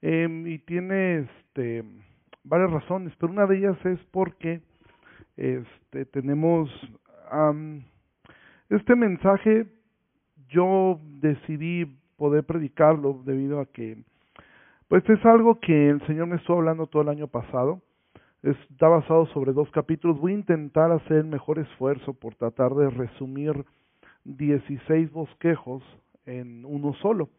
em, y tiene este, varias razones, pero una de ellas es porque este, tenemos este mensaje, yo decidí poder predicarlo debido a que pues es algo que el Señor me estuvo hablando todo el año pasado. Está basado sobre dos capítulos. Voy a intentar hacer el mejor esfuerzo por tratar de resumir 16 bosquejos en uno solo.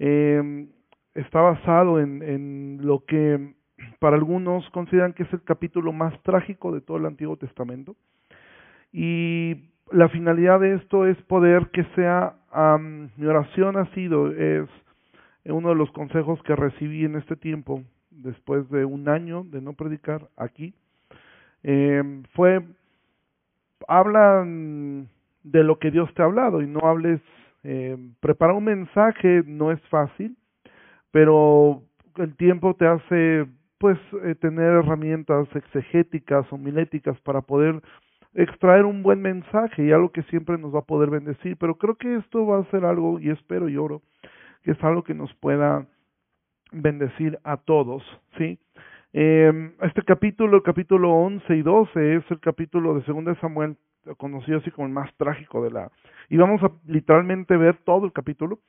Eh, está basado en, en lo que para algunos consideran que es el capítulo más trágico de todo el Antiguo Testamento. Y la finalidad de esto es poder que sea, mi oración ha sido, es uno de los consejos que recibí en este tiempo, después de un año de no predicar aquí, eh, fue, habla de lo que Dios te ha hablado y no hables, eh, preparar un mensaje no es fácil, pero el tiempo te hace pues eh, tener herramientas exegéticas o miléticas para poder extraer un buen mensaje y algo que siempre nos va a poder bendecir, pero creo que esto va a ser algo, y espero y oro, que es algo que nos pueda bendecir a todos, ¿sí? Eh, este capítulo, el capítulo 11 y 12, es el capítulo de 2 de Samuel, conocido así como el más trágico de la... Y vamos a literalmente ver todo el capítulo.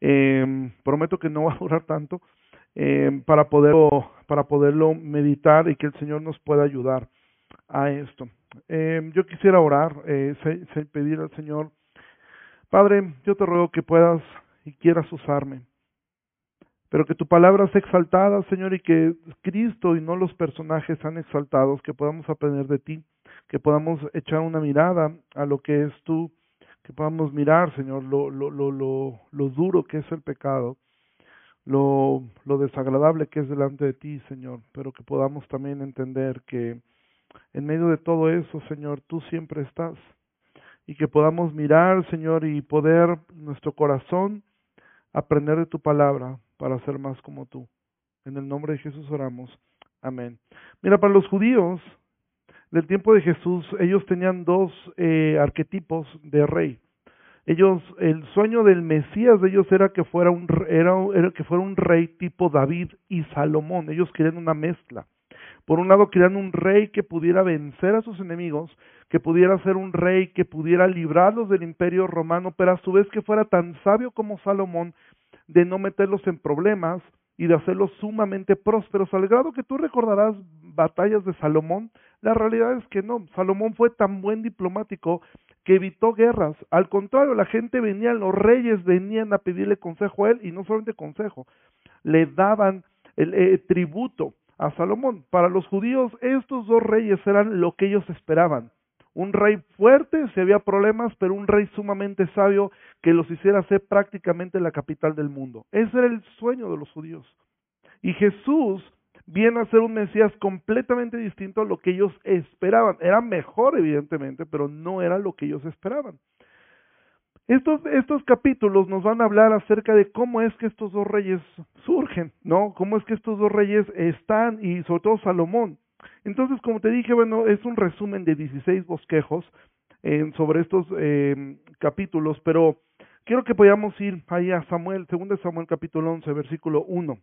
Eh, prometo que no va a durar tanto eh, para, poderlo, para poderlo meditar y que el Señor nos pueda ayudar a esto. Eh, yo quisiera orar, eh, pedir al Señor, Padre, yo te ruego que puedas y quieras usarme. Pero que tu palabra sea exaltada, Señor, y que Cristo y no los personajes sean exaltados, que podamos aprender de ti, que podamos echar una mirada a lo que es tú, que podamos mirar, Señor, lo, lo, lo, lo, duro que es el pecado, lo, lo desagradable que es delante de ti, Señor, pero que podamos también entender que en medio de todo eso, Señor, tú siempre estás. Y que podamos mirar, Señor, y poder nuestro corazón aprender de tu palabra para ser más como tú. En el nombre de Jesús oramos. Amén. Mira, para los judíos del tiempo de Jesús, ellos tenían dos eh, arquetipos de rey. Ellos, el sueño del Mesías de ellos era que fuera un era, era que fuera un rey tipo David y Salomón. Ellos querían una mezcla. Por un lado querían un rey que pudiera vencer a sus enemigos, que pudiera ser un rey que pudiera librarlos del imperio romano, pero a su vez que fuera tan sabio como Salomón de no meterlos en problemas y de hacerlos sumamente prósperos, al grado que tú recordarás batallas de Salomón, la realidad es que no, Salomón fue tan buen diplomático que evitó guerras, al contrario, la gente venía, los reyes venían a pedirle consejo a él, y no solamente consejo, le daban el eh, tributo, a Salomón. Para los judíos estos dos reyes eran lo que ellos esperaban. Un rey fuerte si había problemas, pero un rey sumamente sabio que los hiciera ser prácticamente la capital del mundo. Ese era el sueño de los judíos. Y Jesús viene a ser un Mesías completamente distinto a lo que ellos esperaban. Era mejor, evidentemente, pero no era lo que ellos esperaban. Estos, estos capítulos nos van a hablar acerca de cómo es que estos dos reyes surgen, ¿no? Cómo es que estos dos reyes están y sobre todo Salomón. Entonces, como te dije, bueno, es un resumen de 16 bosquejos eh, sobre estos eh, capítulos, pero quiero que podamos ir ahí a Samuel, 2 Samuel capítulo 11, versículo 1.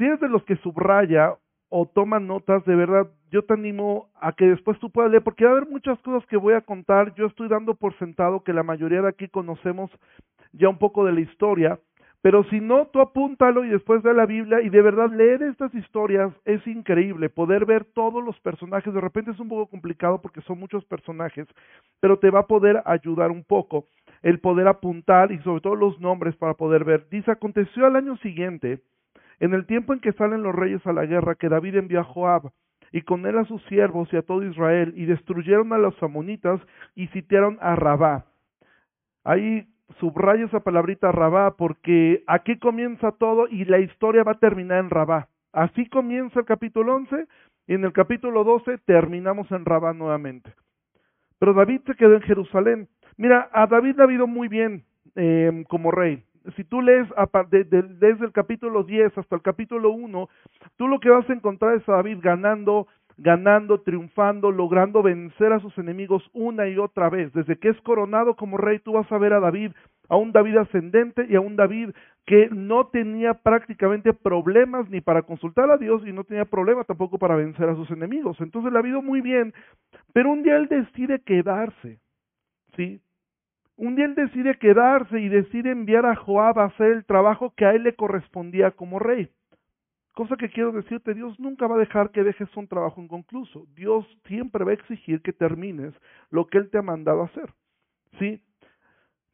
Si eres de los que subraya o toma notas, de verdad, yo te animo a que después tú puedas leer, porque va a haber muchas cosas que voy a contar. Yo estoy dando por sentado que la mayoría de aquí conocemos ya un poco de la historia, pero si no, tú apúntalo y después de la Biblia y de verdad leer estas historias es increíble, poder ver todos los personajes, de repente es un poco complicado porque son muchos personajes, pero te va a poder ayudar un poco el poder apuntar y sobre todo los nombres para poder ver. Dice, aconteció al año siguiente, en el tiempo en que salen los reyes a la guerra, que David envió a Joab y con él a sus siervos y a todo Israel, y destruyeron a los amonitas y sitiaron a Rabá. Ahí subraya esa palabrita Rabá porque aquí comienza todo y la historia va a terminar en Rabá. Así comienza el capítulo 11 y en el capítulo 12 terminamos en Rabá nuevamente. Pero David se quedó en Jerusalén. Mira, a David le ha ido muy bien eh, como rey si tú lees desde el capítulo 10 hasta el capítulo 1, tú lo que vas a encontrar es a David ganando, ganando, triunfando, logrando vencer a sus enemigos una y otra vez. Desde que es coronado como rey, tú vas a ver a David, a un David ascendente y a un David que no tenía prácticamente problemas ni para consultar a Dios y no tenía problema tampoco para vencer a sus enemigos. Entonces le ha ido muy bien, pero un día él decide quedarse, ¿sí? Un día él decide quedarse y decide enviar a Joab a hacer el trabajo que a él le correspondía como rey. Cosa que quiero decirte, Dios nunca va a dejar que dejes un trabajo inconcluso. Dios siempre va a exigir que termines lo que Él te ha mandado hacer. ¿Sí?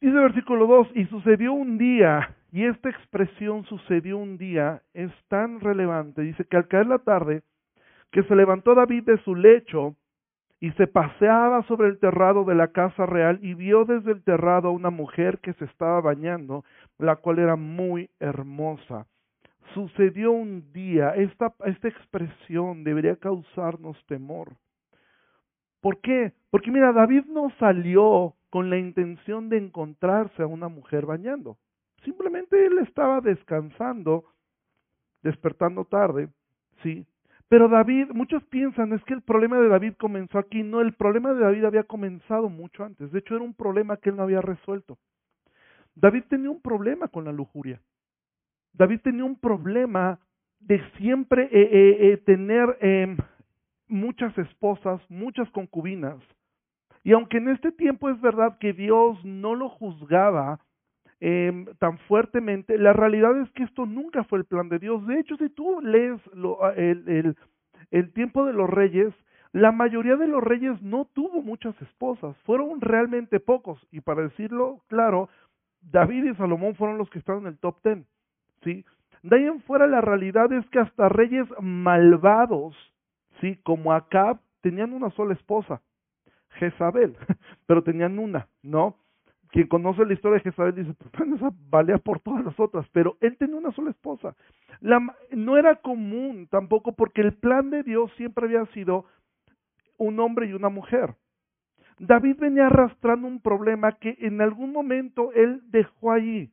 Dice el versículo 2, y sucedió un día, y esta expresión sucedió un día es tan relevante. Dice que al caer la tarde, que se levantó David de su lecho y se paseaba sobre el terrado de la casa real y vio desde el terrado a una mujer que se estaba bañando, la cual era muy hermosa sucedió un día, esta, esta expresión debería causarnos temor. ¿Por qué? Porque mira, David no salió con la intención de encontrarse a una mujer bañando. Simplemente él estaba descansando, despertando tarde, ¿sí? Pero David, muchos piensan, es que el problema de David comenzó aquí. No, el problema de David había comenzado mucho antes. De hecho, era un problema que él no había resuelto. David tenía un problema con la lujuria. David tenía un problema de siempre eh, eh, eh, tener em, muchas esposas, muchas concubinas. Y aunque en este tiempo es verdad que Dios no lo juzgaba em, tan fuertemente, la realidad es que esto nunca fue el plan de Dios. De hecho, si tú lees ah, el, el tiempo de los reyes, la mayoría de los reyes no tuvo muchas esposas, fueron realmente pocos. Y para decirlo claro, David y Salomón fueron los que estaban en el top ten. ¿sí? De ahí en fuera la realidad es que hasta reyes malvados, ¿sí? Como Acab, tenían una sola esposa, Jezabel, pero tenían una, ¿no? Quien conoce la historia de Jezabel dice, pues bueno, esa valía por todas las otras, pero él tenía una sola esposa. La, no era común tampoco porque el plan de Dios siempre había sido un hombre y una mujer. David venía arrastrando un problema que en algún momento él dejó allí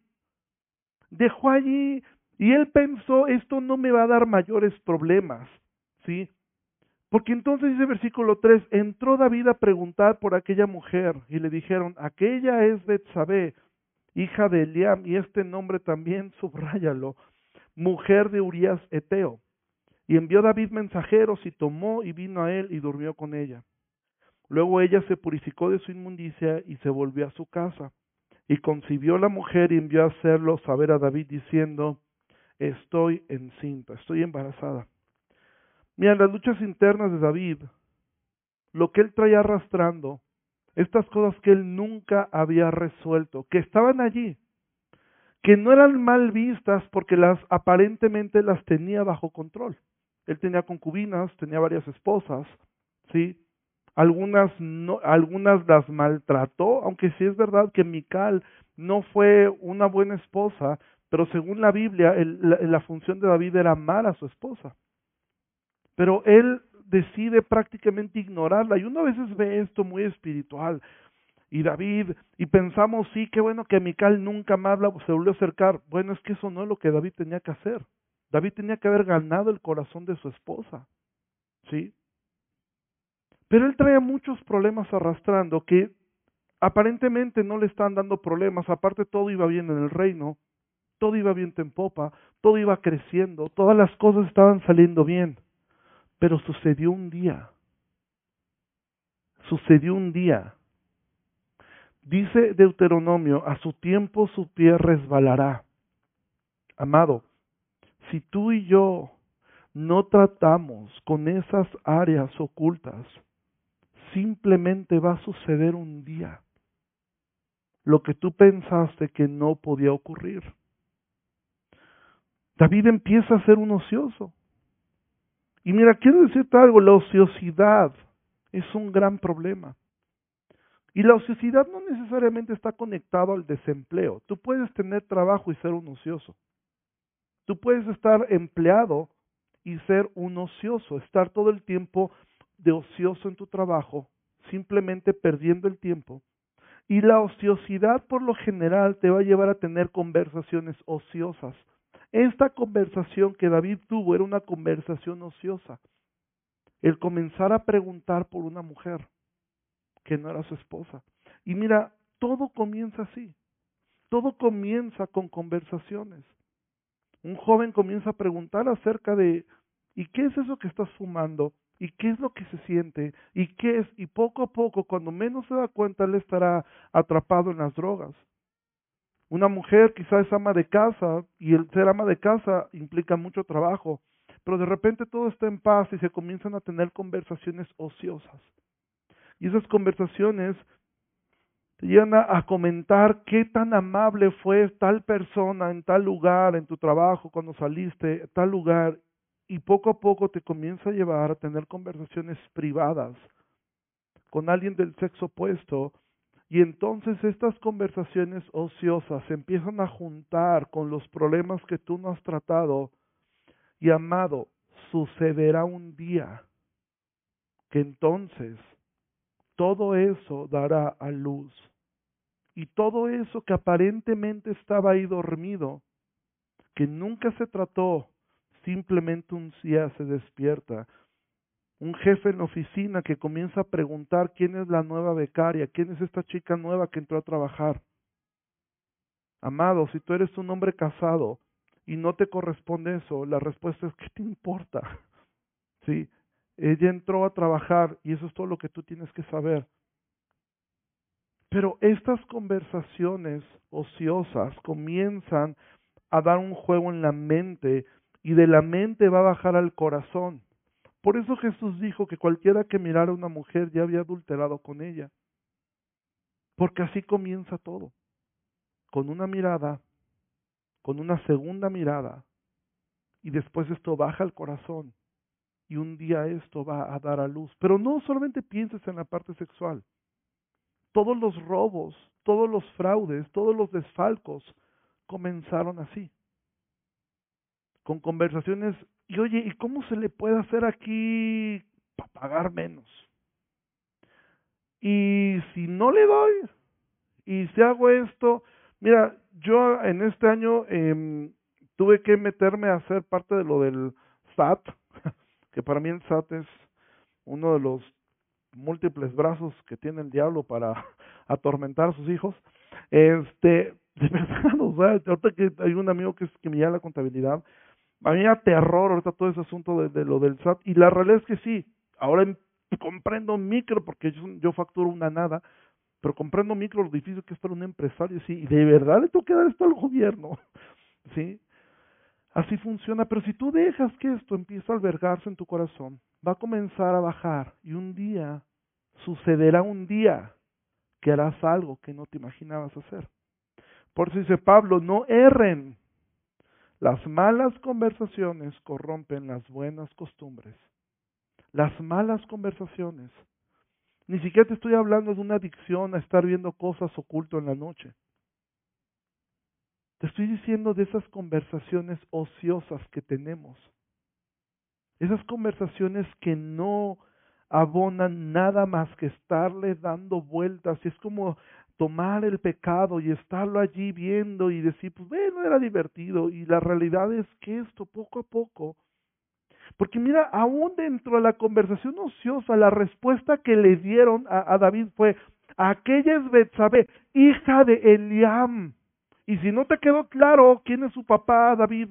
dejó allí y él pensó, esto no me va a dar mayores problemas, ¿sí? Porque entonces dice versículo 3, entró David a preguntar por aquella mujer y le dijeron, aquella es Betsabé, hija de Eliam, y este nombre también subráyalo, mujer de Urias Eteo. Y envió David mensajeros y tomó y vino a él y durmió con ella. Luego ella se purificó de su inmundicia y se volvió a su casa. Y concibió la mujer y envió a hacerlo saber a David diciendo, estoy encinta, estoy embarazada. Mira, las luchas internas de David, lo que él traía arrastrando, estas cosas que él nunca había resuelto, que estaban allí, que no eran mal vistas porque las aparentemente las tenía bajo control. Él tenía concubinas, tenía varias esposas, ¿sí? algunas no, algunas las maltrató, aunque sí es verdad que Mical no fue una buena esposa, pero según la Biblia la, la función de David era amar a su esposa. Pero él decide prácticamente ignorarla y uno a veces ve esto muy espiritual. Y David, y pensamos, sí, qué bueno que Mical nunca más se volvió a acercar. Bueno, es que eso no es lo que David tenía que hacer. David tenía que haber ganado el corazón de su esposa. ¿Sí? Pero él traía muchos problemas arrastrando que aparentemente no le estaban dando problemas, aparte todo iba bien en el reino, todo iba bien en popa, todo iba creciendo, todas las cosas estaban saliendo bien. Pero sucedió un día, sucedió un día. Dice Deuteronomio, a su tiempo su pie resbalará. Amado, si tú y yo no tratamos con esas áreas ocultas, simplemente va a suceder un día lo que tú pensaste que no podía ocurrir. David empieza a ser un ocioso. Y mira, quiero decirte algo, la ociosidad es un gran problema. Y la ociosidad no necesariamente está conectado al desempleo. Tú puedes tener trabajo y ser un ocioso. Tú puedes estar empleado y ser un ocioso, estar todo el tiempo de ocioso en tu trabajo, simplemente perdiendo el tiempo. Y la ociosidad por lo general te va a llevar a tener conversaciones ociosas. Esta conversación que David tuvo era una conversación ociosa. El comenzar a preguntar por una mujer que no era su esposa. Y mira, todo comienza así. todo comienza con conversaciones. Un joven comienza a preguntar acerca de ¿y qué es eso que estás fumando? ¿Y qué es lo que se siente? ¿Y qué es? Y poco a poco, cuando menos se da cuenta, él estará atrapado en las drogas. Una mujer quizás es ama de casa y el ser ama de casa implica mucho trabajo, pero de repente todo está en paz y se comienzan a tener conversaciones ociosas. Y esas conversaciones te llevan a, comentar qué tan amable fue tal persona en tal lugar, en tu trabajo, cuando saliste, tal lugar, y poco a poco te comienza a llevar a tener conversaciones privadas con alguien del sexo opuesto y entonces estas conversaciones ociosas se empiezan a juntar con los problemas que tú no has tratado y amado, sucederá un día que entonces todo eso dará a luz. Y todo eso que aparentemente estaba ahí dormido, que nunca se trató, simplemente un día se despierta. Un jefe en la oficina que comienza a preguntar quién es la nueva becaria, quién es esta chica nueva que entró a trabajar. Amado, si tú eres un hombre casado y no te corresponde eso, la respuesta es ¿qué te importa? Sí, ella entró a trabajar y eso es todo lo que tú tienes que saber. Pero estas conversaciones ociosas comienzan a dar un juego en la mente y de la mente va a bajar al corazón. Por eso Jesús dijo que cualquiera que mirara a una mujer ya había adulterado con ella. Porque así comienza todo. Con una mirada, con una segunda mirada, y después esto baja al corazón. Y un día esto va a dar a luz. Pero no solamente pienses en la parte sexual. Todos los robos, todos los fraudes, todos los desfalcos comenzaron así con conversaciones, y oye, ¿y cómo se le puede hacer aquí para pagar menos? Y si no le doy, y si hago esto, mira, yo en este año eh, tuve que meterme a hacer parte de lo del SAT, que para mí el SAT es uno de los múltiples brazos que tiene el diablo para atormentar a sus hijos. Este, de verdad, o sea, ahorita que hay un amigo que, es, que me llama la contabilidad, a mí me da terror ahorita todo ese asunto de, lo del SAT. Y la realidad es que sí, ahora comprendo micro, porque yo, yo facturo una nada, pero comprendo micro lo difícil que es para un empresario, sí, y de verdad le tengo que dar esto al gobierno, ¿sí? Así funciona, pero si tú dejas que esto empiece a albergarse en tu corazón, va a comenzar a bajar y un día sucederá un día que harás algo que no te imaginabas hacer. Por eso dice Pablo, no erren, las malas conversaciones corrompen las buenas costumbres. Las malas conversaciones. Ni siquiera te estoy hablando de una adicción a estar viendo cosas oculto en la noche. Te estoy diciendo de esas conversaciones ociosas que tenemos. Esas conversaciones que no abonan nada más que estarle dando vueltas. Y es como tomar el pecado y estarlo allí viendo y decir, pues bueno, era divertido. Y la realidad es que esto poco a poco, porque mira, aún dentro de la conversación ociosa, la respuesta que le dieron a, David fue, aquella es Betsabé, hija de Eliam. Y si no te quedó claro quién es su papá, David,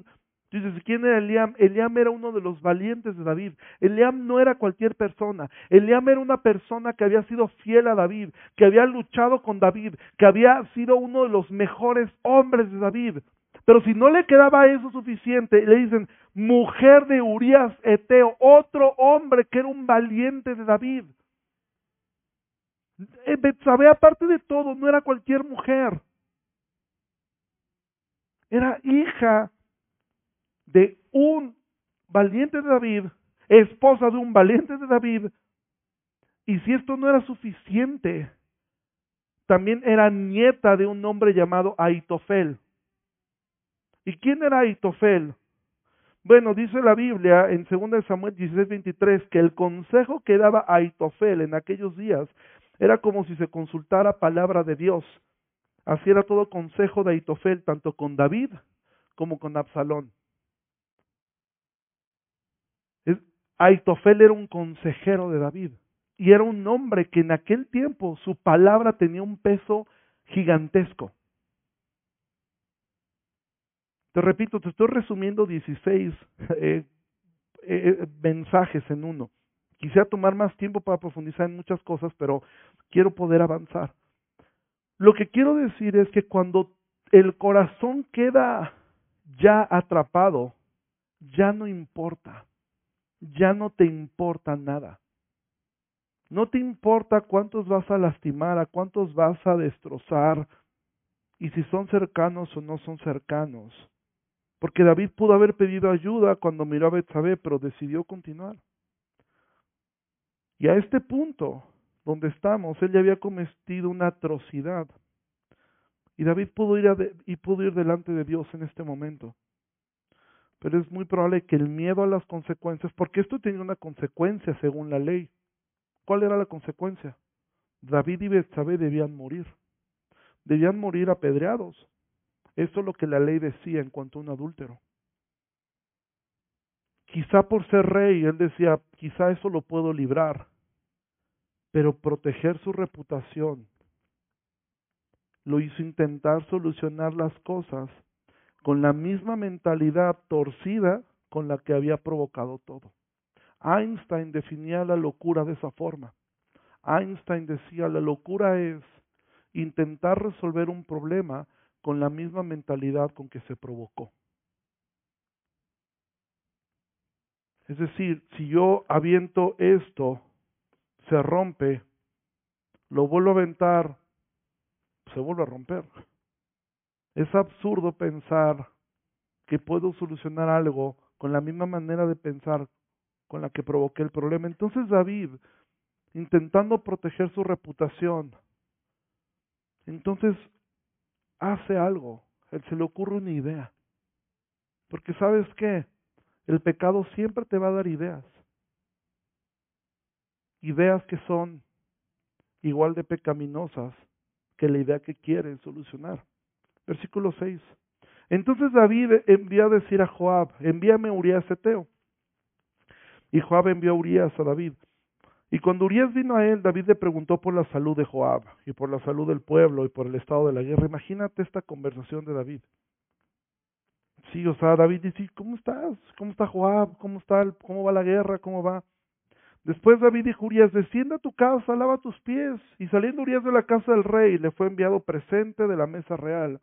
dices, ¿quién era Eliam? Eliam era uno de los valientes de David. Eliam no era cualquier persona. Eliam era una persona que había sido fiel a David, que había luchado con David, que había sido uno de los mejores hombres de David. Pero si no le quedaba eso suficiente, le dicen, mujer de Urias Eteo, otro hombre que era un valiente de David. Eh, Betsabé, aparte de todo, no era cualquier mujer. Era hija de un valiente de David, esposa de un valiente de David, y si esto no era suficiente, también era nieta de un hombre llamado Aitofel. ¿Y quién era Aitofel? Bueno, dice la Biblia en 2 Samuel 16, 23 que el consejo que daba Aitofel en aquellos días era como si se consultara palabra de Dios. Así era todo consejo de Aitofel, tanto con David como con Absalón. Aitofel era un consejero de David y era un hombre que en aquel tiempo su palabra tenía un peso gigantesco. Te repito, te estoy resumiendo 16 eh, eh, mensajes en uno. Quisiera tomar más tiempo para profundizar en muchas cosas, pero quiero poder avanzar. Lo que quiero decir es que cuando el corazón queda ya atrapado, ya no importa, ya no te importa nada. No te importa cuántos vas a lastimar, a cuántos vas a destrozar, y si son cercanos o no son cercanos. Porque David pudo haber pedido ayuda cuando miró a Betsabé, pero decidió continuar. Y a este punto, donde estamos, él ya había cometido una atrocidad. Y David pudo ir, y pudo ir delante de Dios en este momento. Pero es muy probable que el miedo a las consecuencias, porque esto tenía una consecuencia según la ley. ¿Cuál era la consecuencia? David y Betsabé debían morir. Debían morir apedreados. Esto es lo que la ley decía en cuanto a un adúltero. Quizá por ser rey, él decía, quizá eso lo puedo librar, pero proteger su reputación lo hizo intentar solucionar las cosas con la misma mentalidad torcida con la que había provocado todo. Einstein definía la locura de esa forma. Einstein decía, la locura es intentar resolver un problema con la misma mentalidad con que se provocó. Es decir, si yo aviento esto, se rompe, lo vuelvo a aventar, se vuelve a romper. Es absurdo pensar que puedo solucionar algo con la misma manera de pensar con la que provoqué el problema. Entonces David, intentando proteger su reputación, entonces hace algo, él se le ocurre una idea. Porque sabes qué, el pecado siempre te va a dar ideas. Ideas que son igual de pecaminosas que la idea que quiere solucionar. Versículo 6. Entonces David envió a decir a Joab, envíame a Urias Eteo. Y Joab envió a Urias a David. Y cuando Urias vino a él, David le preguntó por la salud de Joab, y por la salud del pueblo, y por el estado de la guerra. Imagínate esta conversación de David. Sí, o sea, David dice, ¿cómo estás? ¿Cómo está Joab? ¿Cómo, está ¿Cómo va la guerra? ¿Cómo va? Después David dijo Urias, descienda a tu casa, lava tus pies. Y saliendo Urias de la casa del rey, le fue enviado presente de la mesa real.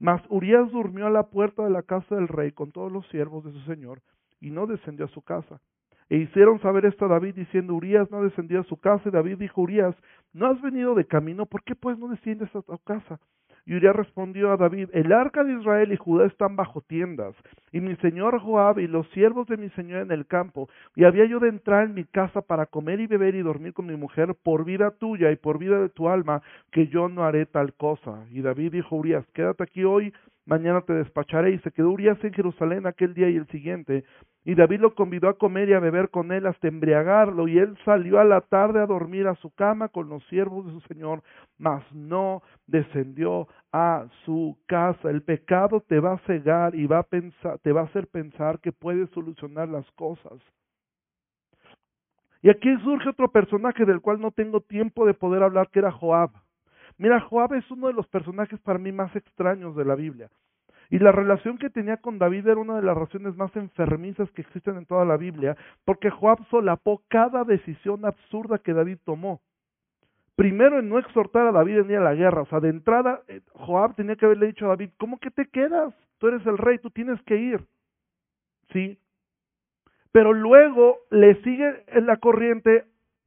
Mas Urias durmió a la puerta de la casa del rey con todos los siervos de su señor, y no descendió a su casa. E hicieron saber esto a David, diciendo, Urias no descendió a su casa. Y David dijo, Urias, ¿no has venido de camino? ¿Por qué pues no desciendes a tu casa? Y Urias respondió a David, el arca de Israel y Judá están bajo tiendas, y mi señor Joab y los siervos de mi señor en el campo, y había yo de entrar en mi casa para comer y beber y dormir con mi mujer, por vida tuya y por vida de tu alma, que yo no haré tal cosa. Y David dijo a Urias, quédate aquí hoy mañana te despacharé. Y se quedó Urias en Jerusalén aquel día y el siguiente. Y David lo convidó a comer y a beber con él hasta embriagarlo. Y él salió a la tarde a dormir a su cama con los siervos de su Señor, mas no descendió a su casa. El pecado te va a cegar y va a pensar, te va a hacer pensar que puedes solucionar las cosas. Y aquí surge otro personaje del cual no tengo tiempo de poder hablar, que era Joab. Mira, Joab es uno de los personajes para mí más extraños de la Biblia. Y la relación que tenía con David era una de las relaciones más enfermizas que existen en toda la Biblia, porque Joab solapó cada decisión absurda que David tomó. Primero en no exhortar a David en ir a la guerra, o sea, de entrada eh, Joab tenía que haberle dicho a David, ¿cómo que te quedas? Tú eres el rey, tú tienes que ir. ¿Sí? Pero luego le sigue en la corriente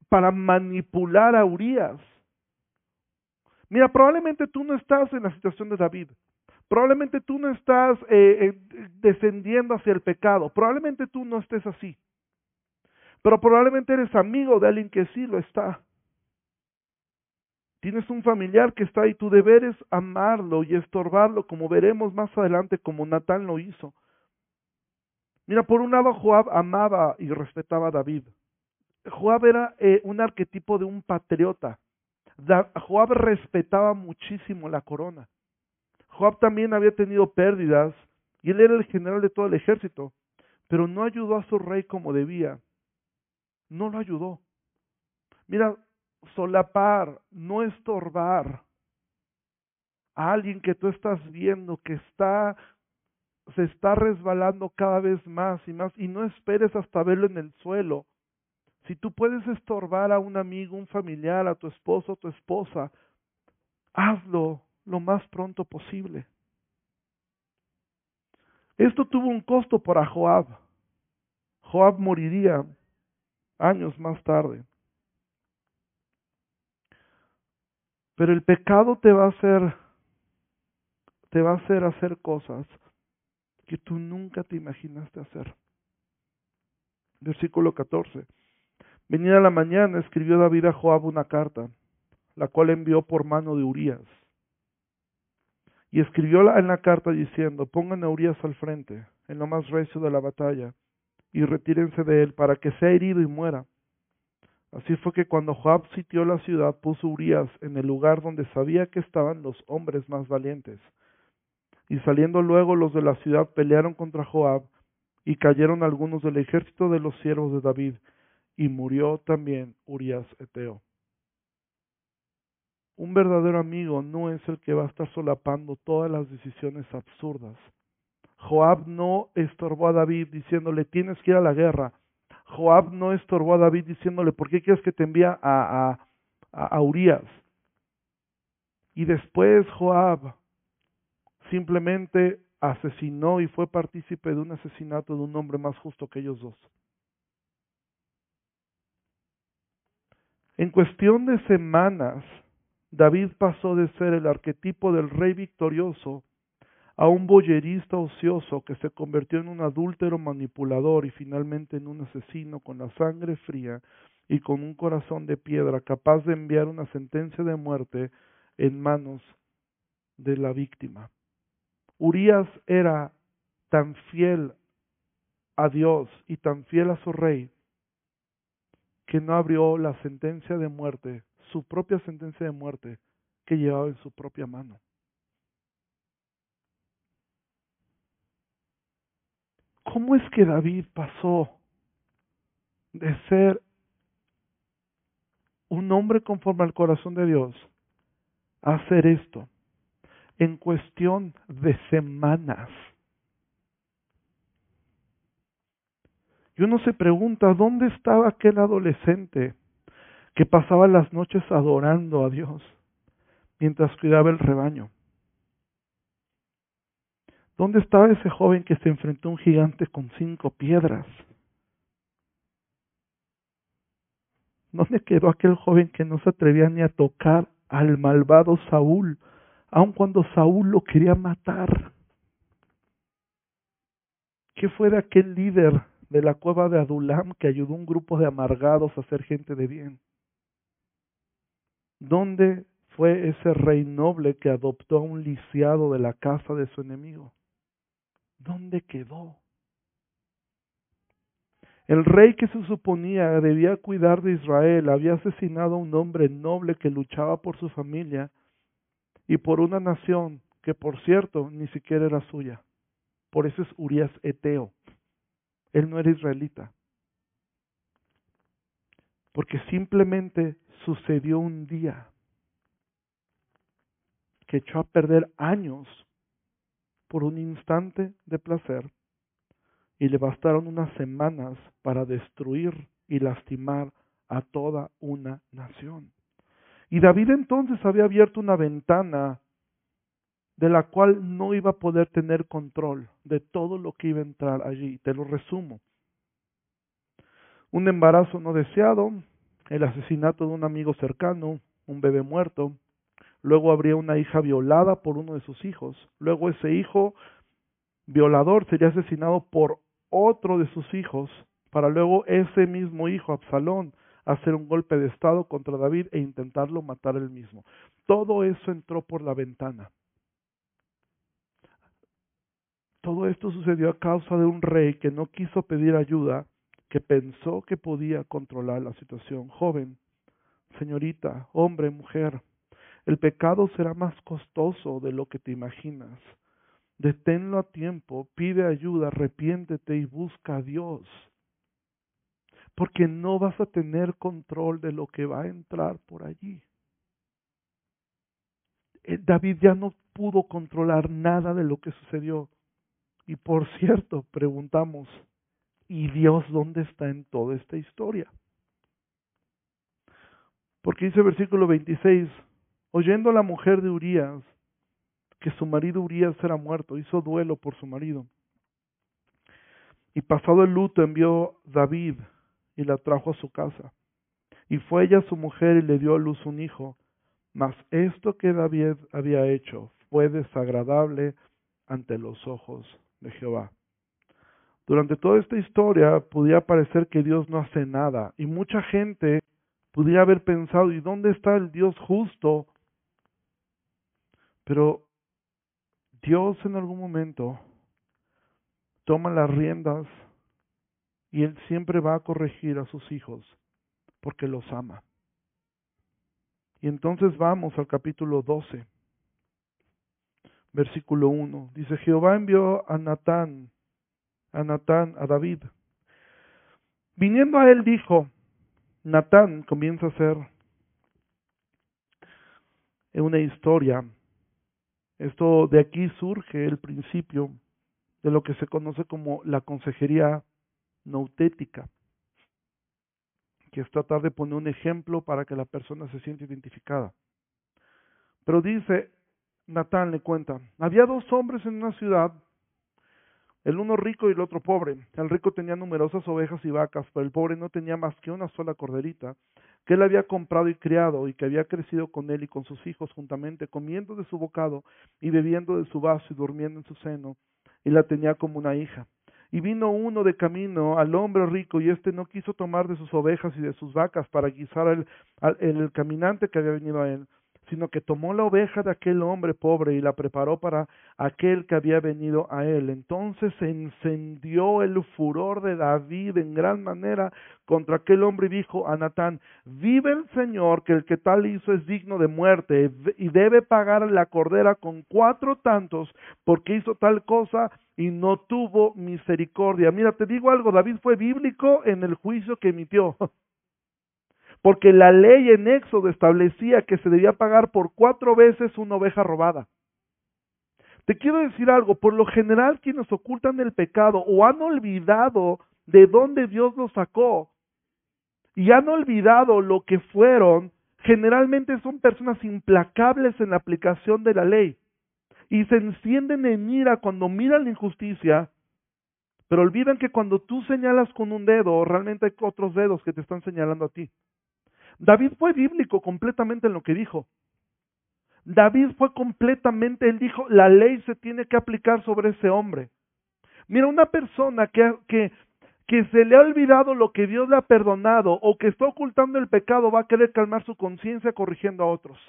para manipular a Urias. Mira, probablemente tú no estás en la situación de David. Probablemente tú no estás eh, eh, descendiendo hacia el pecado. Probablemente tú no estés así. Pero probablemente eres amigo de alguien que sí lo está. Tienes un familiar que está ahí, tu deber es amarlo y estorbarlo, como veremos más adelante, como Natán lo hizo. Mira, por un lado Joab amaba y respetaba a David. Joab era eh, un arquetipo de un patriota. Joab respetaba muchísimo la corona. Joab también había tenido pérdidas y él era el general de todo el ejército, pero no ayudó a su rey como debía. No lo ayudó. Mira, solapar, no estorbar a alguien que tú estás viendo que está se está resbalando cada vez más y más y no esperes hasta verlo en el suelo. Si tú puedes estorbar a un amigo, un familiar, a tu esposo, a tu esposa, hazlo lo más pronto posible. Esto tuvo un costo para Joab. Joab moriría años más tarde. Pero el pecado te va a hacer te va a hacer hacer cosas que tú nunca te imaginaste hacer. Versículo 14. Venida la mañana escribió David a Joab una carta, la cual envió por mano de Urías. Y escribió en la carta diciendo, pongan a Urias al frente, en lo más recio de la batalla, y retírense de él para que sea herido y muera. Así fue que cuando Joab sitió la ciudad, puso Urias en el lugar donde sabía que estaban los hombres más valientes. Y saliendo luego los de la ciudad pelearon contra Joab, y cayeron algunos del ejército de los siervos de David, y murió también Urias Eteo. Un verdadero amigo no es el que va a estar solapando todas las decisiones absurdas. Joab no estorbó a David diciéndole tienes que ir a la guerra. Joab no estorbó a David diciéndole ¿por qué quieres que te envíe a, a, a Urias? Y después Joab simplemente asesinó y fue partícipe de un asesinato de un hombre más justo que ellos dos. En cuestión de semanas, David pasó de ser el arquetipo del rey victorioso a un boyerista ocioso que se convirtió en un adúltero manipulador y finalmente en un asesino con la sangre fría y con un corazón de piedra capaz de enviar una sentencia de muerte en manos de la víctima. Urias era tan fiel a Dios y tan fiel a su rey que no abrió la sentencia de muerte su propia sentencia de muerte que llevaba en su propia mano. ¿Cómo es que David pasó de ser un hombre conforme al corazón de Dios a hacer esto en cuestión de semanas? Y uno se pregunta, ¿dónde estaba aquel adolescente que pasaba las noches adorando a Dios mientras cuidaba el rebaño. ¿Dónde estaba ese joven que se enfrentó a un gigante con cinco piedras? ¿Dónde quedó aquel joven que no se atrevía ni a tocar al malvado Saúl, aun cuando Saúl lo quería matar? ¿Qué fue de aquel líder de la cueva de Adulam que ayudó a un grupo de amargados a ser gente de bien? ¿Dónde fue ese rey noble que adoptó a un lisiado de la casa de su enemigo? ¿Dónde quedó? El rey que se suponía debía cuidar de Israel había asesinado a un hombre noble que luchaba por su familia y por una nación que, por cierto, ni siquiera era suya. Por eso es Urias Eteo. Él no era israelita porque simplemente sucedió un día que echó a perder años por un instante de placer y le bastaron unas semanas para destruir y lastimar a toda una nación. Y David entonces había abierto una ventana de la cual no iba a poder tener control de todo lo que iba a entrar allí. Te lo resumo un embarazo no deseado, el asesinato de un amigo cercano, un bebé muerto, luego habría una hija violada por uno de sus hijos, luego ese hijo violador sería asesinado por otro de sus hijos, para luego ese mismo hijo, Absalón, hacer un golpe de estado contra David e intentarlo matar él mismo. Todo eso entró por la ventana. Todo esto sucedió a causa de un rey que no quiso pedir ayuda que pensó que podía controlar la situación. Joven, señorita, hombre, mujer, el pecado será más costoso de lo que te imaginas. Deténlo a tiempo, pide ayuda, arrepiéntete y busca a Dios. Porque no vas a tener control de lo que va a entrar por allí. Eh, David ya no pudo controlar nada de lo que sucedió. Y por cierto, preguntamos, ¿y Dios dónde está en toda esta historia? Porque dice versículo 26, oyendo la mujer de Urías que su marido Urías era muerto, hizo duelo por su marido. Y pasado el luto envió David y la trajo a su casa. Y fue ella su mujer y le dio a luz un hijo. Mas esto que David había hecho fue desagradable ante los ojos de Jehová. Durante toda esta historia podía parecer que Dios no hace nada y mucha gente pudiera haber pensado, ¿y dónde está el Dios justo? Pero Dios en algún momento toma las riendas y Él siempre va a corregir a sus hijos porque los ama. Y entonces vamos al capítulo 12, versículo 1. Dice, Jehová envió a Natán, a Natán, a David. Viniendo a él dijo, Natán comienza a ser una historia esto de aquí surge el principio de lo que se conoce como la consejería nautética, que es tratar de poner un ejemplo para que la persona se sienta identificada. Pero dice, Natán le cuenta, había dos hombres en una ciudad, el uno rico y el otro pobre. El rico tenía numerosas ovejas y vacas, pero el pobre no tenía más que una sola corderita, que él había comprado y criado y que había crecido con él y con sus hijos juntamente, comiendo de su bocado y bebiendo de su vaso y durmiendo en su seno, y la tenía como una hija. Y vino uno de camino al hombre rico, y éste no quiso tomar de sus ovejas y de sus vacas para guisar al, el caminante que había venido a él, sino que tomó la oveja de aquel hombre pobre y la preparó para aquel que había venido a él. Entonces se encendió el furor de David en gran manera contra aquel hombre y dijo a Natán, vive el Señor que el que tal hizo es digno de muerte y debe pagar la cordera con cuatro tantos porque hizo tal cosa y no tuvo misericordia. Mira, te digo algo, David fue bíblico en el juicio que emitió. Porque la ley en Éxodo establecía que se debía pagar por cuatro veces una oveja robada. Te quiero decir algo, por lo general quienes ocultan el pecado o han olvidado de dónde Dios los sacó y han olvidado lo que fueron, generalmente son personas implacables en la aplicación de la ley y se encienden en ira cuando miran la injusticia, pero olvidan que cuando tú señalas con un dedo, realmente hay otros dedos que te están señalando a ti. David fue bíblico completamente en lo que dijo. David fue completamente, él dijo, la ley se tiene que aplicar sobre ese hombre. Mira, una persona que, que, que se le ha olvidado lo que Dios le ha perdonado o que está ocultando el pecado va a querer calmar su conciencia corrigiendo a otros.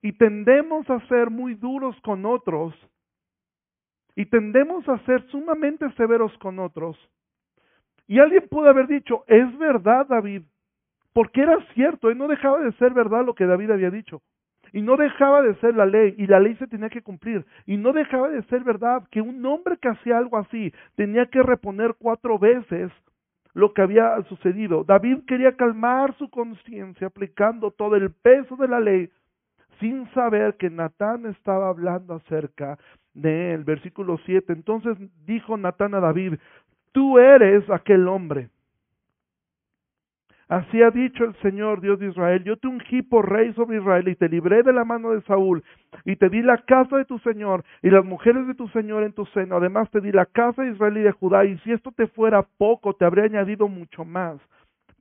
Y tendemos a ser muy duros con otros y tendemos a ser sumamente severos con otros y alguien pudo haber dicho, es verdad David, porque era cierto, y no dejaba de ser verdad lo que David había dicho. Y no dejaba de ser la ley, y la ley se tenía que cumplir. Y no dejaba de ser verdad que un hombre que hacía algo así tenía que reponer cuatro veces lo que había sucedido. David quería calmar su conciencia aplicando todo el peso de la ley sin saber que Natán estaba hablando acerca de él. Versículo 7. Entonces dijo Natán a David, tú eres aquel hombre. Así ha dicho el Señor Dios de Israel, yo te ungí por rey sobre Israel y te libré de la mano de Saúl y te di la casa de tu Señor y las mujeres de tu Señor en tu seno. Además te di la casa de Israel y de Judá y si esto te fuera poco, te habría añadido mucho más.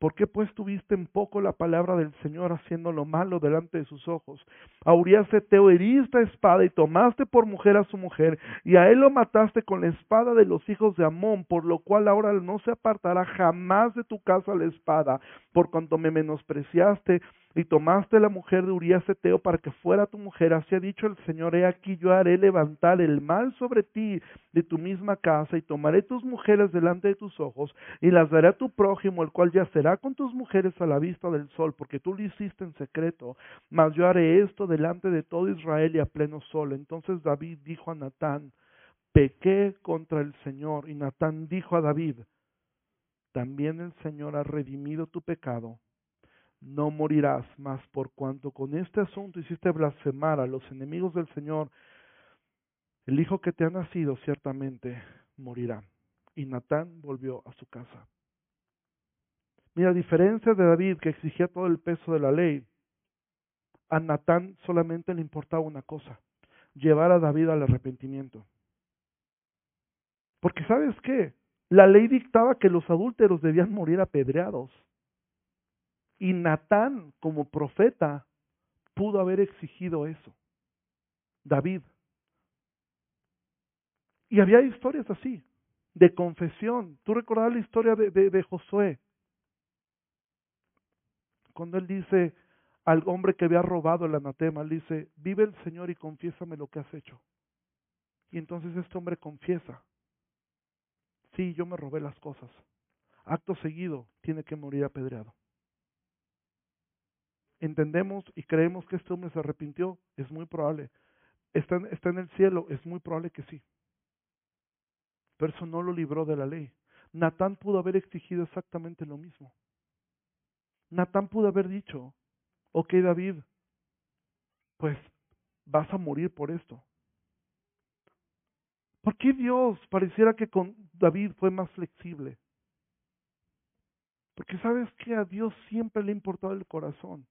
¿Por qué pues tuviste en poco la palabra del Señor haciendo lo malo delante de sus ojos? A Urias te heriste espada y tomaste por mujer a su mujer, y a él lo mataste con la espada de los hijos de Amón, por lo cual ahora no se apartará jamás de tu casa la espada, por cuanto me menospreciaste y tomaste la mujer de Urias Eteo para que fuera tu mujer, así ha dicho el Señor, he aquí yo haré levantar el mal sobre ti de tu misma casa, y tomaré tus mujeres delante de tus ojos, y las daré a tu prójimo, el cual yacerá con tus mujeres a la vista del sol, porque tú lo hiciste en secreto, mas yo haré esto delante de todo Israel y a pleno sol. Entonces David dijo a Natán, pequé contra el Señor, y Natán dijo a David, también el Señor ha redimido tu pecado no morirás más por cuanto con este asunto hiciste blasfemar a los enemigos del Señor. el hijo que te ha nacido ciertamente morirá. Y Natán volvió a su casa. Mira, a diferencia de David, que exigía todo el peso de la ley, a Natán solamente le importaba una cosa, llevar a David al arrepentimiento. Porque sabes qué, la ley dictaba que los adúlteros debían morir apedreados. Y Natán, como profeta, pudo haber exigido eso. David. Y había historias así, de confesión. Tú recordás la historia de, de Josué, cuando él dice al hombre que había robado el anatema, él dice, vive el Señor y confiésame lo que has hecho. Y entonces este hombre confiesa, sí, yo me robé las cosas. Acto seguido, tiene que morir apedreado. Entendemos y creemos que este hombre se arrepintió, es muy probable. Está en, el cielo, es muy probable que sí. Pero eso no lo libró de la ley. Natán pudo haber exigido exactamente lo mismo. Natán pudo haber dicho, ok David, pues vas a morir por esto. ¿Por qué Dios pareciera que con David fue más flexible? Porque sabes que a Dios siempre le ha importado el corazón.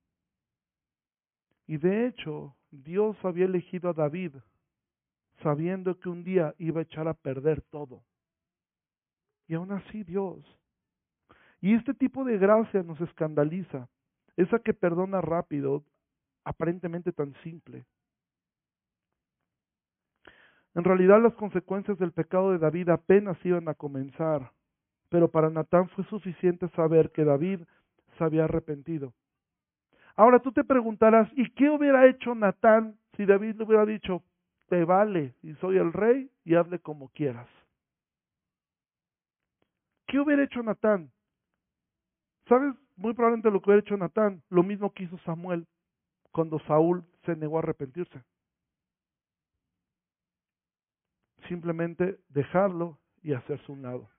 Y de hecho, Dios había elegido a David sabiendo que un día iba a echar a perder todo. Y aún así Dios y este tipo de gracia nos escandaliza, esa que perdona rápido, aparentemente tan simple. En realidad las consecuencias del pecado de David apenas iban a comenzar, pero para Natán fue suficiente saber que David se había arrepentido. Ahora tú te preguntarás, ¿y qué hubiera hecho Natán si David le hubiera dicho, te vale y soy el rey y hazle como quieras? ¿Qué hubiera hecho Natán? ¿Sabes? Muy probablemente lo que hubiera hecho Natán, lo mismo que hizo Samuel cuando Saúl se negó a arrepentirse. Simplemente dejarlo y hacerse un lado.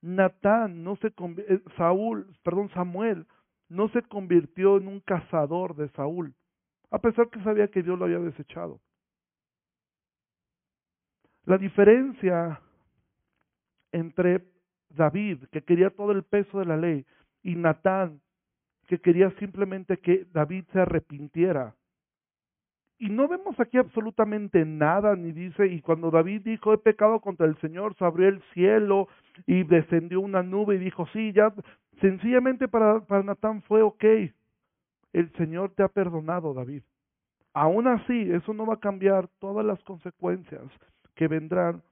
Natán no se eh, Saúl, perdón, Samuel no se convirtió en un cazador de Saúl, a pesar que sabía que Dios lo había desechado. La diferencia entre David, que quería todo el peso de la ley, y Natán, que quería simplemente que David se arrepintiera. Y no vemos aquí absolutamente nada, ni dice, y cuando David dijo, he pecado contra el Señor, se abrió el cielo y descendió una nube y dijo, sí, ya, sencillamente para, para Natán fue ok. El Señor te ha perdonado, David. Aún así, eso no va a cambiar todas las consecuencias que vendrán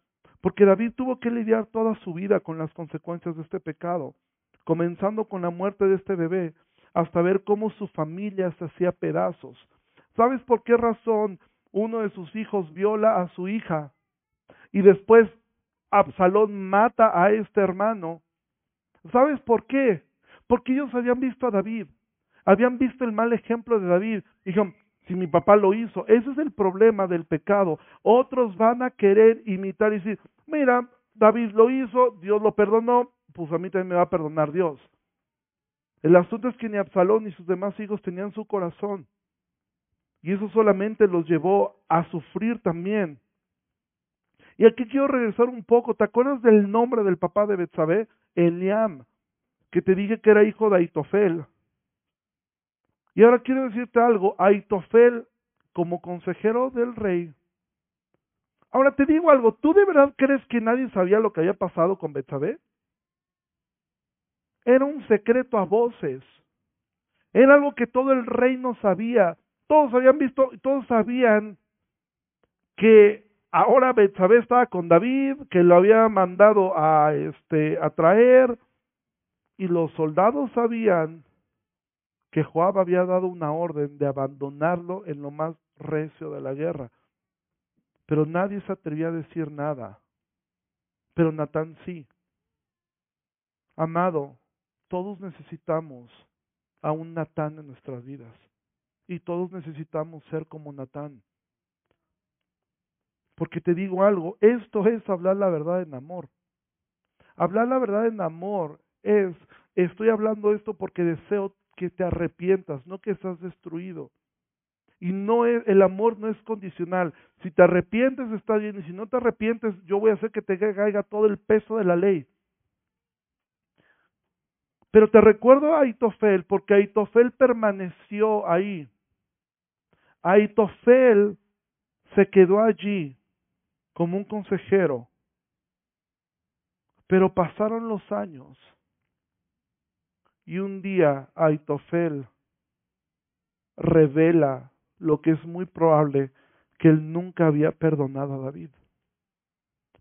porque David tuvo que lidiar toda su vida con las consecuencias de este pecado, comenzando con la muerte de este bebé, hasta ver cómo su familia se hacía pedazos. ¿Sabes por qué razón uno de sus hijos viola a su hija y después Absalón mata a este hermano? ¿Sabes por qué? Porque ellos habían visto a David, habían visto el mal ejemplo de David. Dijeron, si mi papá lo hizo. Ese es el problema del pecado. Otros van a querer imitar y decir, mira, David lo hizo, Dios lo perdonó, pues a mí también me va a perdonar Dios. El asunto es que ni Absalón ni sus demás hijos tenían su corazón. Y eso solamente los llevó a sufrir también. Y aquí quiero regresar un poco. ¿Te acuerdas del nombre del papá de Betsabé? Eliam, que te dije que era hijo de Aitofel. Y ahora quiero decirte algo, Aitofel como consejero del rey. Ahora te digo algo, ¿tú de verdad crees que nadie sabía lo que había pasado con Betsabé? Era un secreto a voces. Era algo que todo el reino sabía. Todos habían visto, todos sabían que ahora Betsabé estaba con David, que lo había mandado a este a traer y los soldados sabían que Joab había dado una orden de abandonarlo en lo más recio de la guerra. Pero nadie se atrevía a decir nada. Pero Natán sí. Amado, todos necesitamos a un Natán en nuestras vidas. Y todos necesitamos ser como Natán. Porque te digo algo, esto es hablar la verdad en amor. Hablar la verdad en amor es, estoy hablando esto porque deseo que te arrepientas, no que estás destruido. Y no es, el amor no es condicional. Si te arrepientes está bien y si no te arrepientes yo voy a hacer que te caiga todo el peso de la ley. Pero te recuerdo a Aitofel porque Aitofel permaneció ahí. Aitofel se quedó allí como un consejero. Pero pasaron los años y un día Aitofel revela lo que es muy probable que él nunca había perdonado a David.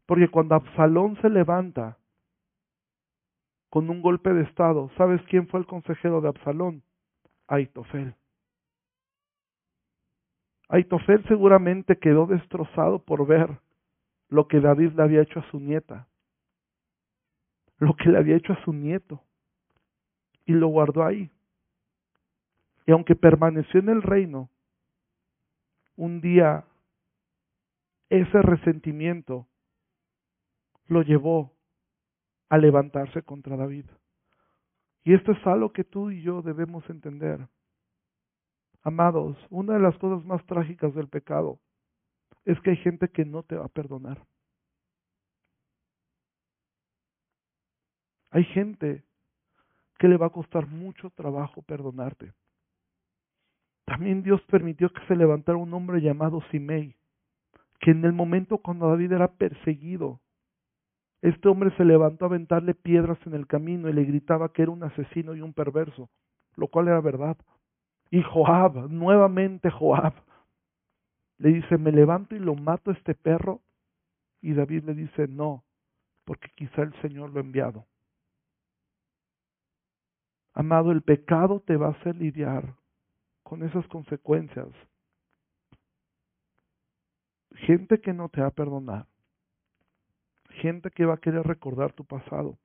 Porque cuando Absalón se levanta con un golpe de estado, ¿sabes quién fue el consejero de Absalón? Aitofel. Aitofel seguramente quedó destrozado por ver lo que David le había hecho a su nieta, lo que le había hecho a su nieto, y lo guardó ahí. Y aunque permaneció en el reino, un día ese resentimiento lo llevó a levantarse contra David. Y esto es algo que tú y yo debemos entender. Amados, una de las cosas más trágicas del pecado es que hay gente que no te va a perdonar. Hay gente que le va a costar mucho trabajo perdonarte. También Dios permitió que se levantara un hombre llamado Simei, que en el momento cuando David era perseguido, este hombre se levantó a aventarle piedras en el camino y le gritaba que era un asesino y un perverso, lo cual era verdad. Y Joab, nuevamente Joab, le dice, me levanto y lo mato a este perro. Y David le dice, no, porque quizá el Señor lo ha enviado. Amado, el pecado te va a hacer lidiar con esas consecuencias. Gente que no te va a perdonar. Gente que va a querer recordar tu pasado.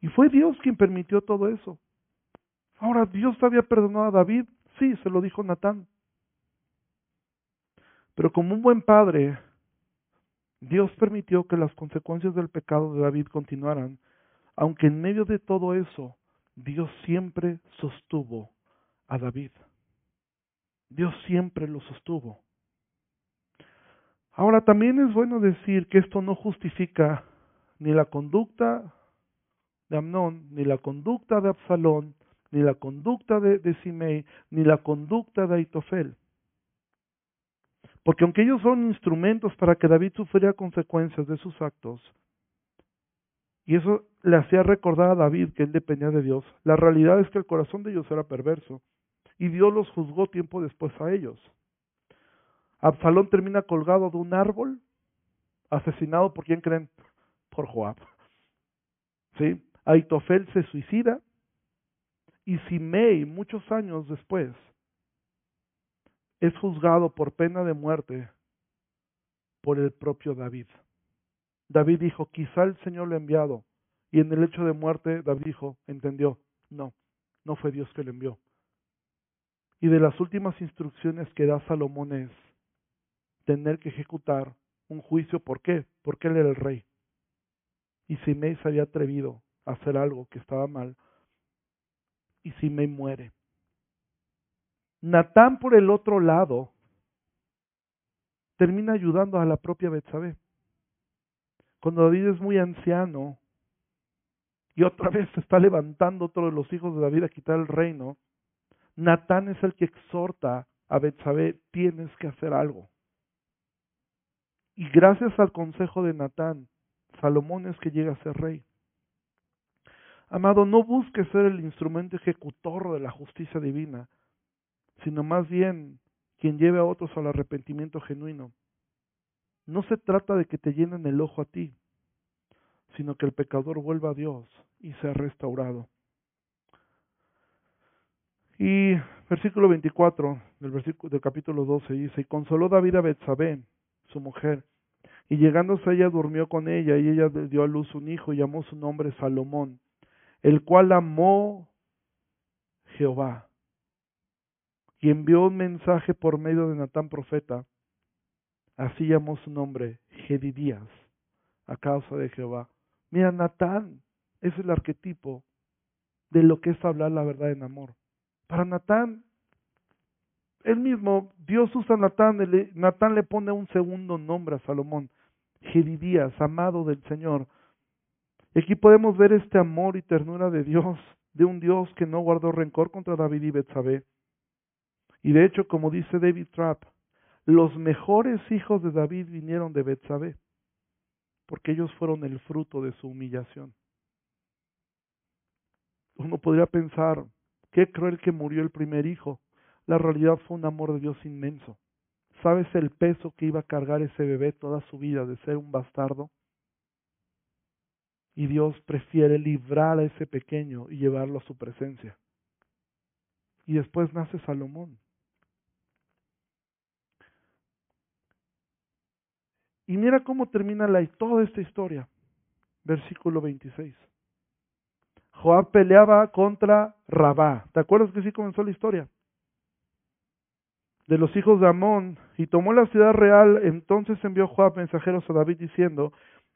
Y fue Dios quien permitió todo eso. Ahora, ¿Dios había perdonado a David? Sí, se lo dijo Natán. Pero como un buen padre, Dios permitió que las consecuencias del pecado de David continuaran, aunque en medio de todo eso, Dios siempre sostuvo a David. Dios siempre lo sostuvo. Ahora también es bueno decir que esto no justifica ni la conducta de Amnón, ni la conducta de Absalón, ni la conducta de, de Simei, ni la conducta de Aitofel. Porque aunque ellos son instrumentos para que David sufriera consecuencias de sus actos, y eso le hacía recordar a David que él dependía de Dios, la realidad es que el corazón de ellos era perverso y Dios los juzgó tiempo después a ellos. Absalón termina colgado de un árbol, asesinado por quién creen? Por Joab. ¿Sí? Aitofel se suicida y Simei, muchos años después, es juzgado por pena de muerte por el propio David. David dijo, quizá el Señor lo ha enviado. Y en el hecho de muerte, David dijo, entendió, no, no fue Dios que lo envió. Y de las últimas instrucciones que da Salomón es tener que ejecutar un juicio. ¿Por qué? Porque él era el rey. Y Simei se había atrevido a hacer algo que estaba mal. Y Simei muere. Natán, por el otro lado, termina ayudando a la propia Betsabé. Cuando David es muy anciano y otra vez se está levantando otro de los hijos de David a quitar el reino, Natán es el que exhorta a Betsabé, tienes que hacer algo. Y gracias al consejo de Natán, Salomón es que llega a ser rey. Amado, no busques ser el instrumento ejecutor de la justicia divina, sino más bien quien lleve a otros al arrepentimiento genuino. No se trata de que te llenen el ojo a ti, sino que el pecador vuelva a Dios y sea restaurado. Y versículo 24 del, versículo, del capítulo 12 dice, y consoló David a Betsabé, su mujer, y llegándose ella durmió con ella, y ella dio a luz un hijo y llamó su nombre Salomón, el cual amó Jehová, y envió un mensaje por medio de Natán profeta, así llamó su nombre, Gedidías, a causa de Jehová. Mira, Natán es el arquetipo de lo que es hablar la verdad en amor. Para Natán, Él mismo, Dios usa a Natán, Natán le pone un segundo nombre a Salomón, Jedidías, amado del Señor. Y aquí podemos ver este amor y ternura de Dios, de un Dios que no guardó rencor contra David y Betsabé. Y de hecho, como dice David Trapp, los mejores hijos de David vinieron de Betsabé, porque ellos fueron el fruto de su humillación. Uno podría pensar, qué cruel que murió el primer hijo. La realidad fue un amor de Dios inmenso. ¿Sabes el peso que iba a cargar ese bebé toda su vida de ser un bastardo? Y Dios prefiere librar a ese pequeño y llevarlo a su presencia. Y después nace Salomón. Y mira cómo termina la, toda esta historia. Versículo 26. Joab peleaba contra Rabá. ¿Te acuerdas que así comenzó la historia? De los hijos de Amón, y tomó la ciudad real, entonces envió Joab mensajeros a David diciendo,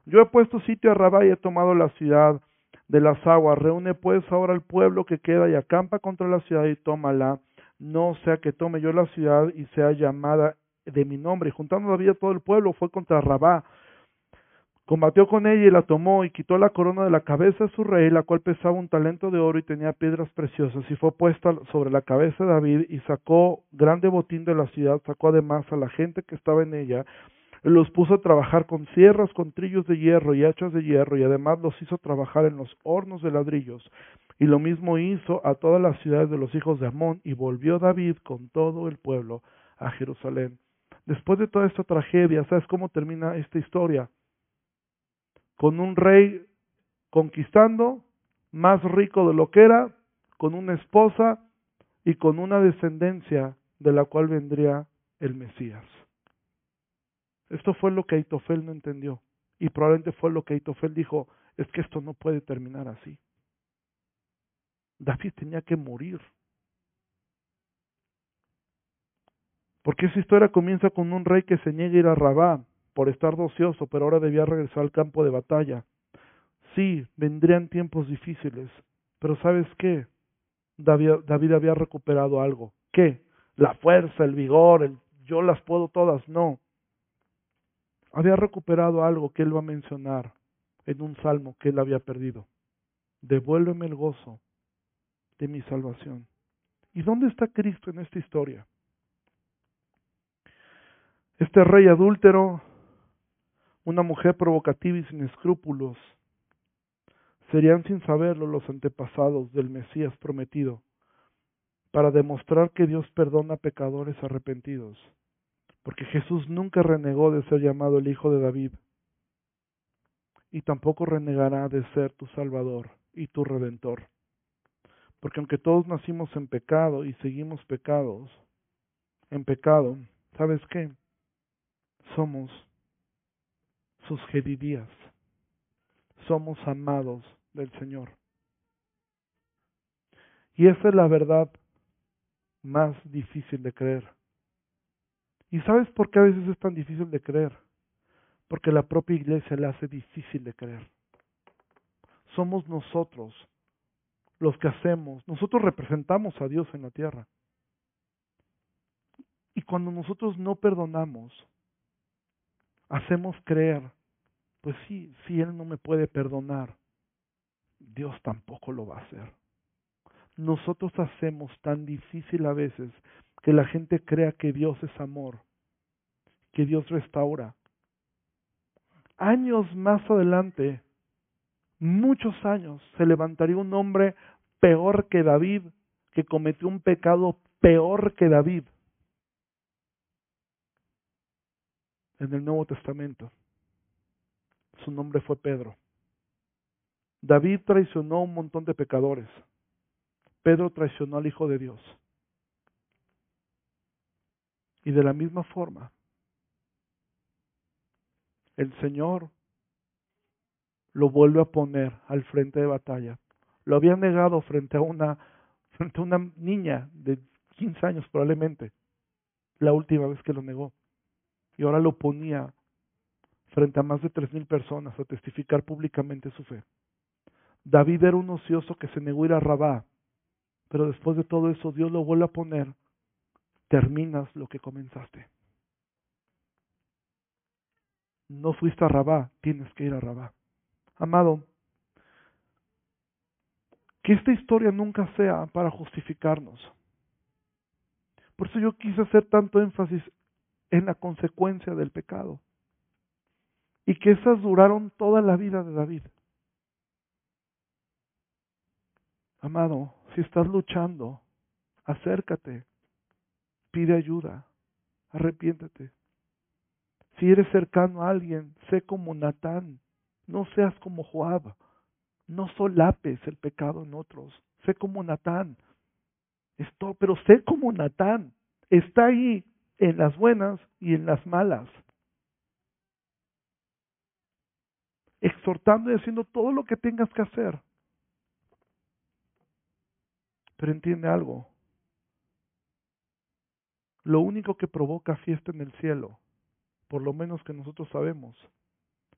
yo he puesto sitio a Rabá y he tomado la ciudad de las aguas, reúne pues ahora al pueblo que queda y acampa contra la ciudad y tómala, no sea que tome yo la ciudad y sea llamada de mi nombre. Juntando David a todo el pueblo, fue contra Rabá, Combatió con ella y la tomó y quitó la corona de la cabeza de su rey, la cual pesaba un talento de oro y tenía piedras preciosas, y fue puesta sobre la cabeza de David y sacó grande botín de la ciudad, sacó además a la gente que estaba en ella, los puso a trabajar con sierras, con trillos de hierro y hachas de hierro, y además los hizo trabajar en los hornos de ladrillos. Y lo mismo hizo a todas las ciudades de los hijos de Amón, y volvió David con todo el pueblo a Jerusalén. Después de toda esta tragedia, ¿sabes cómo termina esta historia? con un rey conquistando, más rico de lo que era, con una esposa y con una descendencia de la cual vendría el Mesías. Esto fue lo que Aitofel no entendió. Y probablemente fue lo que Aitofel dijo, es que esto no puede terminar así. David tenía que morir. Porque esa historia comienza con un rey que se niega a ir a Rabá, por estar ocioso, pero ahora debía regresar al campo de batalla. Sí, vendrían tiempos difíciles, pero ¿sabes qué? David, David había recuperado algo. ¿Qué? La fuerza, el vigor, el yo las puedo todas, no. Había recuperado algo que él va a mencionar en un salmo que él había perdido. Devuélveme el gozo de mi salvación. ¿Y dónde está Cristo en esta historia? Este rey adúltero una mujer provocativa y sin escrúpulos. Serían sin saberlo los antepasados del Mesías prometido, para demostrar que Dios perdona pecadores arrepentidos, porque Jesús nunca renegó de ser llamado el Hijo de David, y tampoco renegará de ser tu Salvador y tu Redentor. Porque aunque todos nacimos en pecado y seguimos pecados, en pecado, ¿sabes qué? Somos sus jedidías. Somos amados del Señor. Y esa es la verdad más difícil de creer. ¿Y sabes por qué a veces es tan difícil de creer? Porque la propia iglesia la hace difícil de creer. Somos nosotros los que hacemos, nosotros representamos a Dios en la tierra. Y cuando nosotros no perdonamos, hacemos creer, pues sí, si Él no me puede perdonar, Dios tampoco lo va a hacer. Nosotros hacemos tan difícil a veces que la gente crea que Dios es amor, que Dios restaura. Años más adelante, muchos años, se levantaría un hombre peor que David, que cometió un pecado peor que David en el Nuevo Testamento. Su nombre fue Pedro. David traicionó a un montón de pecadores. Pedro traicionó al Hijo de Dios. Y de la misma forma, el Señor lo vuelve a poner al frente de batalla. Lo había negado frente a una, frente a una niña de 15 años probablemente, la última vez que lo negó y ahora lo ponía frente a más de tres mil personas a testificar públicamente su fe. David era un ocioso que se negó a ir a Rabá, pero después de todo eso Dios lo vuelve a poner terminas lo que comenzaste. No fuiste a Rabá, tienes que ir a Rabá. Amado, que esta historia nunca sea para justificarnos. Por eso yo quise hacer tanto énfasis en la consecuencia del pecado. Y que esas duraron toda la vida de David. Amado, si estás luchando, acércate, pide ayuda, arrepiéntete. Si eres cercano a alguien, sé como Natán, no seas como Joab, no solapes el pecado en otros, sé como Natán. Esto, pero sé como Natán, está ahí en las buenas y en las malas. Exhortando y haciendo todo lo que tengas que hacer. Pero entiende algo. Lo único que provoca fiesta en el cielo, por lo menos que nosotros sabemos,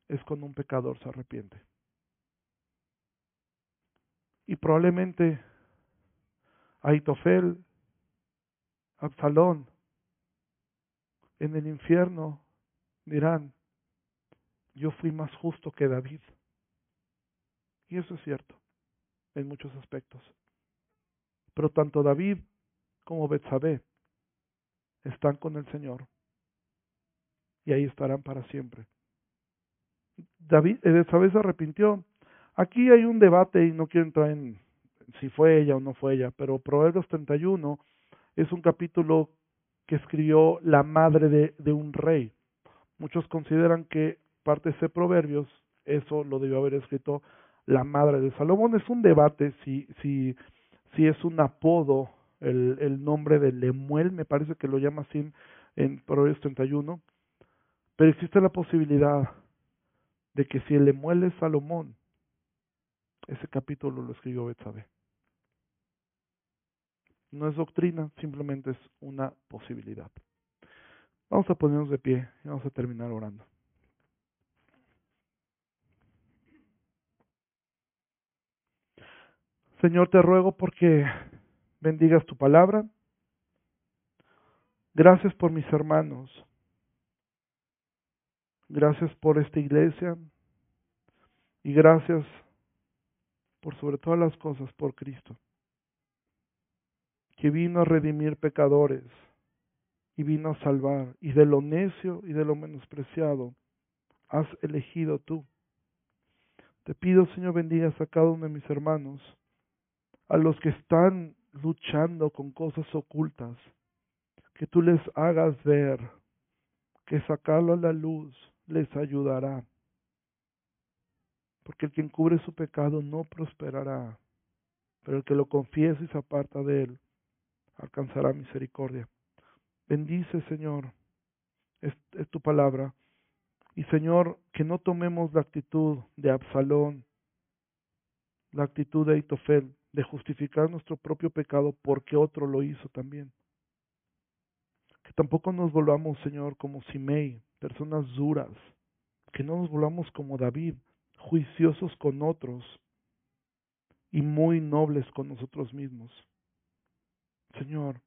es cuando un pecador se arrepiente. Y probablemente Aitofel, Absalón, en el infierno dirán, yo fui más justo que David. Y eso es cierto, en muchos aspectos. Pero tanto David como Betsabé están con el Señor y ahí estarán para siempre. David, eh, Betsabé se arrepintió. Aquí hay un debate y no quiero entrar en si fue ella o no fue ella, pero Proverbios 31 es un capítulo que escribió la madre de, un rey. Muchos consideran que parte de ese Proverbios, eso lo debió haber escrito la madre de Salomón. Es un debate si, si si es un apodo, el, el nombre de Lemuel, me parece que lo llama así en Proverbios 31, pero existe la posibilidad de que si el Lemuel es Salomón, ese capítulo lo escribió Betsabe. No es doctrina, simplemente es una posibilidad. Vamos a ponernos de pie y vamos a terminar orando. Señor, te ruego porque bendigas tu palabra. Gracias por mis hermanos. Gracias por esta iglesia. Y gracias por sobre todas las cosas por Cristo, que vino a redimir pecadores y vino a salvar. Y de lo necio y de lo menospreciado has elegido tú. Te pido, Señor, bendigas a cada uno de mis hermanos a los que están luchando con cosas ocultas, que tú les hagas ver que sacarlo a la luz les ayudará. Porque el que encubre su pecado no prosperará, pero el que lo confiese y se aparta de él alcanzará misericordia. Bendice, Señor, es, tu palabra. Y Señor, que no tomemos la actitud de Absalón, la actitud de Itofel, de justificar nuestro propio pecado porque otro lo hizo también. Que tampoco nos volvamos, Señor, como Simei, personas duras, que no nos volvamos como David, juiciosos con otros y muy nobles con nosotros mismos. Señor,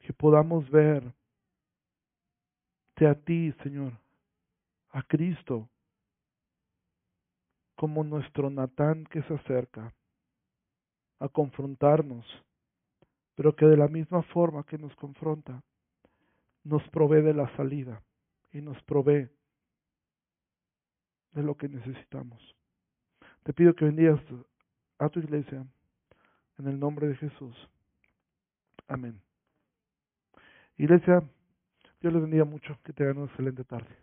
que podamos ver a ti, Señor, a Cristo, como nuestro Natán que se acerca a confrontarnos, pero que de la misma forma que nos confronta, nos provee de la salida y nos provee de lo que necesitamos. Te pido que bendigas a tu iglesia en el nombre de Jesús. Amén. Iglesia, Dios les bendiga mucho, que tengan una excelente tarde.